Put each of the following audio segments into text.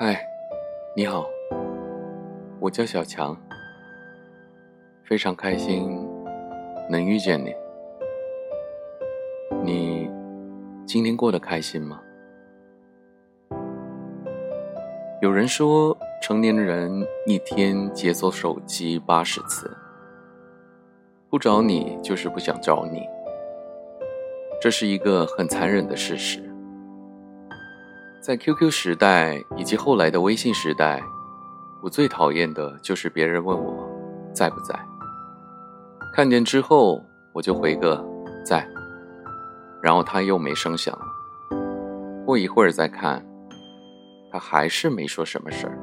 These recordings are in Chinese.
嗨，你好，我叫小强，非常开心能遇见你。你今天过得开心吗？有人说，成年人一天解锁手机八十次，不找你就是不想找你，这是一个很残忍的事实。在 QQ 时代以及后来的微信时代，我最讨厌的就是别人问我在不在，看见之后我就回个在，然后他又没声响了。过一会儿再看，他还是没说什么事儿，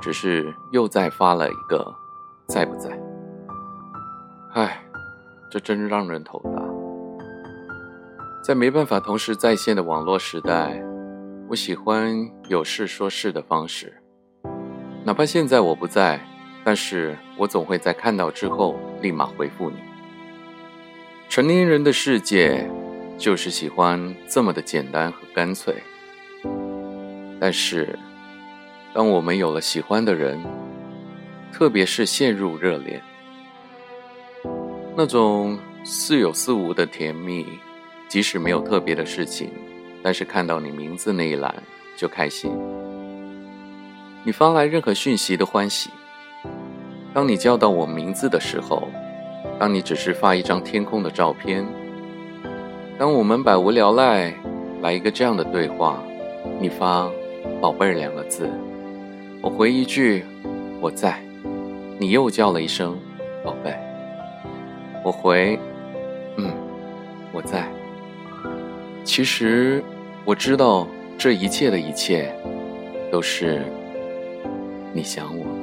只是又再发了一个在不在。唉，这真让人头大。在没办法同时在线的网络时代。我喜欢有事说事的方式，哪怕现在我不在，但是我总会在看到之后立马回复你。成年人的世界就是喜欢这么的简单和干脆。但是，当我们有了喜欢的人，特别是陷入热恋，那种似有似无的甜蜜，即使没有特别的事情。但是看到你名字那一栏就开心，你发来任何讯息都欢喜。当你叫到我名字的时候，当你只是发一张天空的照片，当我们百无聊赖来一个这样的对话，你发“宝贝儿”两个字，我回一句“我在”，你又叫了一声“宝贝”，我回“嗯，我在”。其实。我知道这一切的一切，都是你想我。